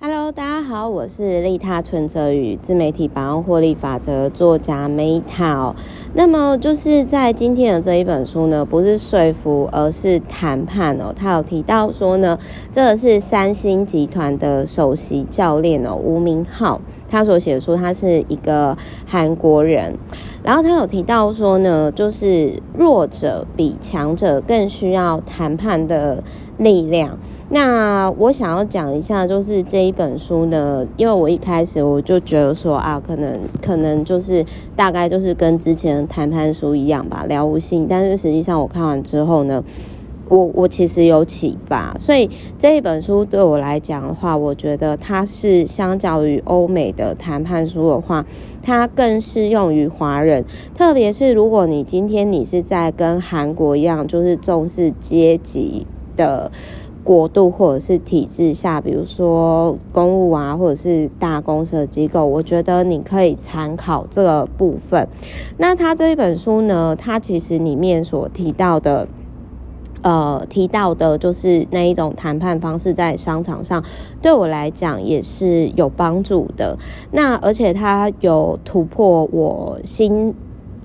Hello，大家好，我是利他存折与自媒体百万获利法则作家 Meta。那么就是在今天的这一本书呢，不是说服，而是谈判哦。他有提到说呢，这个是三星集团的首席教练哦，吴明浩，他所写的书，他是一个韩国人。然后他有提到说呢，就是弱者比强者更需要谈判的力量。那我想要讲一下，就是这一本书呢，因为我一开始我就觉得说啊，可能可能就是大概就是跟之前谈判书一样吧，了无新意。但是实际上我看完之后呢，我我其实有启发，所以这一本书对我来讲的话，我觉得它是相较于欧美的谈判书的话，它更适用于华人，特别是如果你今天你是在跟韩国一样，就是重视阶级的。国度或者是体制下，比如说公务啊，或者是大公司的机构，我觉得你可以参考这个部分。那他这一本书呢，他其实里面所提到的，呃，提到的就是那一种谈判方式，在商场上对我来讲也是有帮助的。那而且他有突破我心。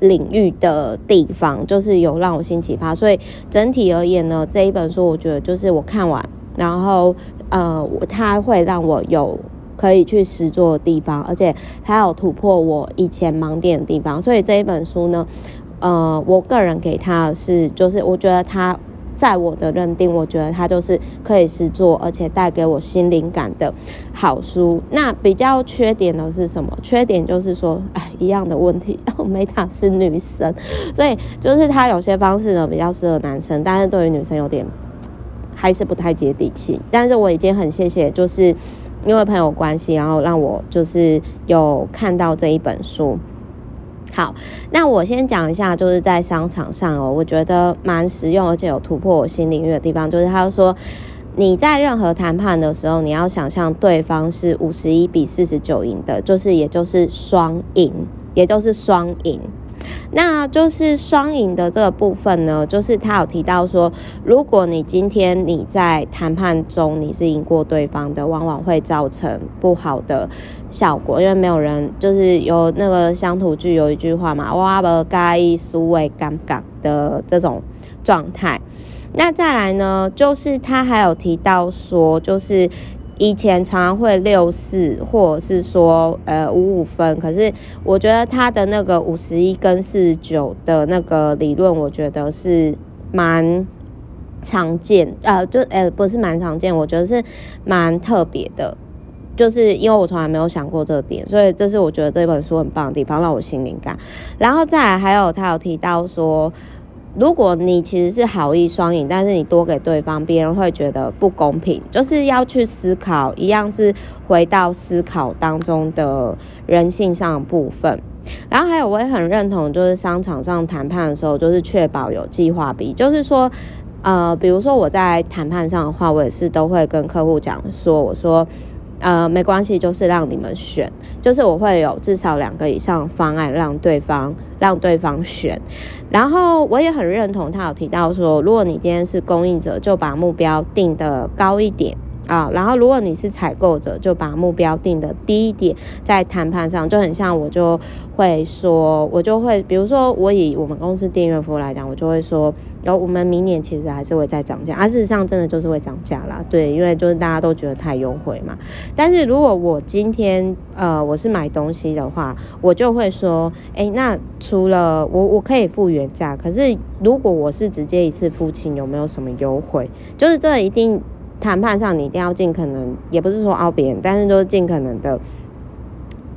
领域的地方，就是有让我新启发，所以整体而言呢，这一本书我觉得就是我看完，然后呃，它会让我有可以去实做的地方，而且它有突破我以前盲点的地方，所以这一本书呢，呃，我个人给他是，就是我觉得他。在我的认定，我觉得它就是可以实作，而且带给我新灵感的好书。那比较缺点的是什么？缺点就是说，哎，一样的问题。梅塔是女生，所以就是她有些方式呢比较适合男生，但是对于女生有点还是不太接地气。但是我已经很谢谢，就是因为朋友关系，然后让我就是有看到这一本书。好，那我先讲一下，就是在商场上哦，我觉得蛮实用，而且有突破我新领域的地方，就是他说，你在任何谈判的时候，你要想象对方是五十一比四十九赢的，就是也就是双赢，也就是双赢。那就是双赢的这个部分呢，就是他有提到说，如果你今天你在谈判中你是赢过对方的，往往会造成不好的效果，因为没有人就是有那个乡土剧有一句话嘛，哇不该输为尴尬的这种状态。那再来呢，就是他还有提到说，就是。以前常常会六四，或者是说呃五五分，可是我觉得他的那个五十一跟四十九的那个理论，我觉得是蛮常见，呃，就呃不是蛮常见，我觉得是蛮特别的，就是因为我从来没有想过这个点，所以这是我觉得这本书很棒的地方，让我心灵感。然后再来还有他有提到说。如果你其实是好意双赢，但是你多给对方，别人会觉得不公平。就是要去思考，一样是回到思考当中的人性上的部分。然后还有，我也很认同，就是商场上谈判的时候，就是确保有计划 B。就是说，呃，比如说我在谈判上的话，我也是都会跟客户讲说，我说。呃，没关系，就是让你们选，就是我会有至少两个以上方案让对方让对方选，然后我也很认同他有提到说，如果你今天是供应者，就把目标定的高一点啊，然后如果你是采购者，就把目标定得低一点，在谈判上就很像，我就会说，我就会，比如说我以我们公司订阅服务来讲，我就会说。然后我们明年其实还是会再涨价，啊、事实上真的就是会涨价啦，对，因为就是大家都觉得太优惠嘛。但是如果我今天呃我是买东西的话，我就会说，哎，那除了我我可以付原价，可是如果我是直接一次付清，有没有什么优惠？就是这一定谈判上你一定要尽可能，也不是说凹别人，但是就是尽可能的。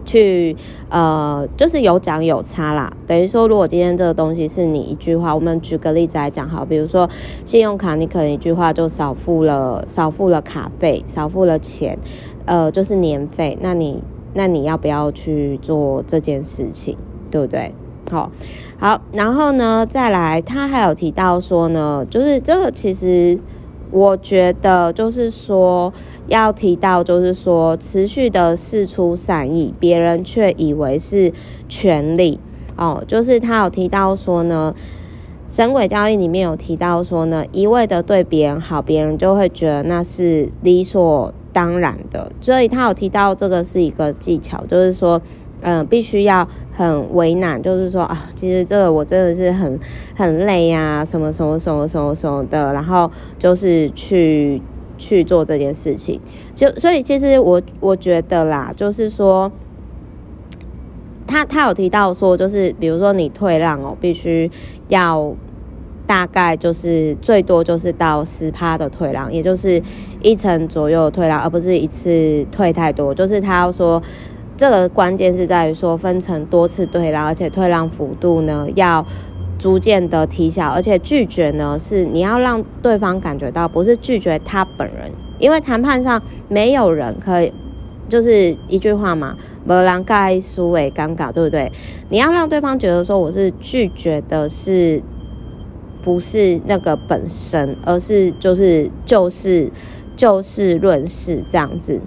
去呃，就是有涨有差啦。等于说，如果今天这个东西是你一句话，我们举个例子来讲，好，比如说信用卡，你可能一句话就少付了少付了卡费，少付了钱，呃，就是年费。那你那你要不要去做这件事情，对不对？好，好，然后呢，再来，他还有提到说呢，就是这个其实。我觉得就是说，要提到就是说，持续的释出善意，别人却以为是权利哦。就是他有提到说呢，神鬼交易里面有提到说呢，一味的对别人好，别人就会觉得那是理所当然的。所以他有提到这个是一个技巧，就是说，嗯、必须要很为难，就是说啊，其实这个我真的是很很累呀、什么什么什么什么什么的，然后就是去去做这件事情。就所以其实我我觉得啦，就是说。他他有提到说，就是比如说你退让哦，必须要大概就是最多就是到十趴的退让，也就是一成左右退让，而不是一次退太多。就是他要说，这个关键是在于说分成多次退让，而且退让幅度呢要逐渐的提小，而且拒绝呢是你要让对方感觉到不是拒绝他本人，因为谈判上没有人可以。就是一句话嘛，没人盖输为尴尬，对不对？你要让对方觉得说我是拒绝的，是不是那个本身，而是就是就事就事论事这样子。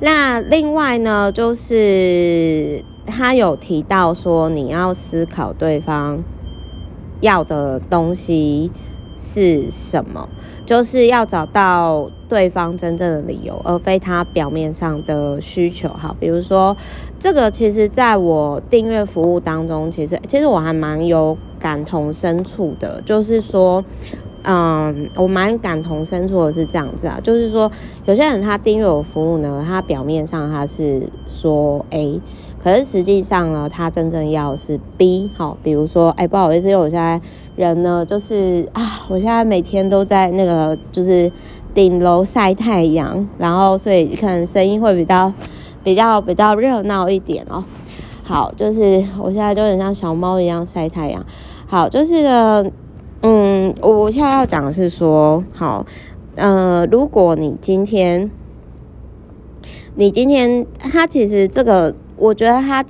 那另外呢，就是他有提到说，你要思考对方要的东西是什么，就是要找到。对方真正的理由，而非他表面上的需求。好，比如说这个，其实在我订阅服务当中，其实其实我还蛮有感同身受的。就是说，嗯，我蛮感同身受的是这样子啊，就是说，有些人他订阅我服务呢，他表面上他是说 A，可是实际上呢，他真正要是 B。好，比如说，哎，不好意思，因为我现在人呢，就是啊，我现在每天都在那个就是。顶楼晒太阳，然后所以可能声音会比较比较比较热闹一点哦。好，就是我现在就很像小猫一样晒太阳。好，就是呢，嗯，我现在要讲的是说，好，呃，如果你今天，你今天他其实这个，我觉得他，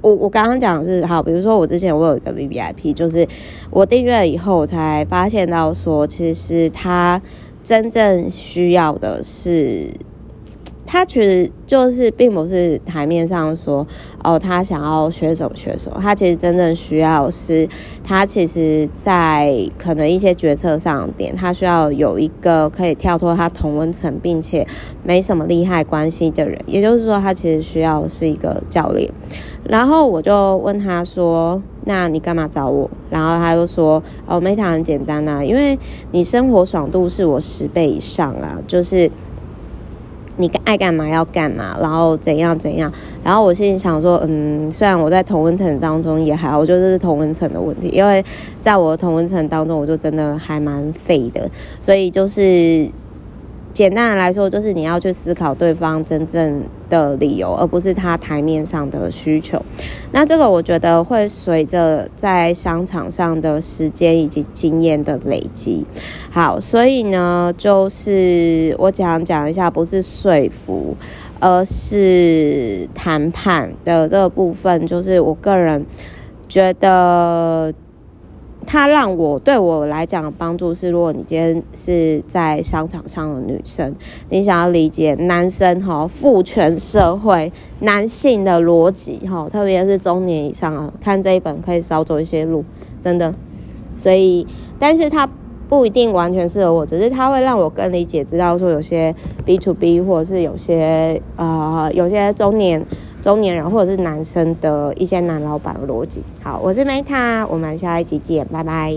我我刚刚讲的是好，比如说我之前我有一个 VVIP，就是我订阅了以后，我才发现到说，其实他。真正需要的是，他其实就是并不是台面上说哦，他想要学什么学什么。他其实真正需要是，他其实在可能一些决策上点，他需要有一个可以跳脱他同温层，并且没什么利害关系的人。也就是说，他其实需要是一个教练。然后我就问他说：“那你干嘛找我？”然后他就说：“哦，Meta 很简单啊，因为你生活爽度是我十倍以上啊，就是你爱干嘛要干嘛，然后怎样怎样。”然后我心里想说：“嗯，虽然我在同温层当中也还好，我觉得是同温层的问题，因为在我的同温层当中，我就真的还蛮废的，所以就是。”简单的来说，就是你要去思考对方真正的理由，而不是他台面上的需求。那这个我觉得会随着在商场上的时间以及经验的累积。好，所以呢，就是我讲讲一下，不是说服，而是谈判的这个部分，就是我个人觉得。他让我对我来讲的帮助是，如果你今天是在商场上的女生，你想要理解男生哈父权社会男性的逻辑哈，特别是中年以上啊，看这一本可以少走一些路，真的。所以，但是他不一定完全适合我，只是他会让我更理解，知道说有些 B to B 或者是有些呃有些中年。中年人或者是男生的一些男老板的逻辑。好，我是 Meta，我们下一集见，拜拜。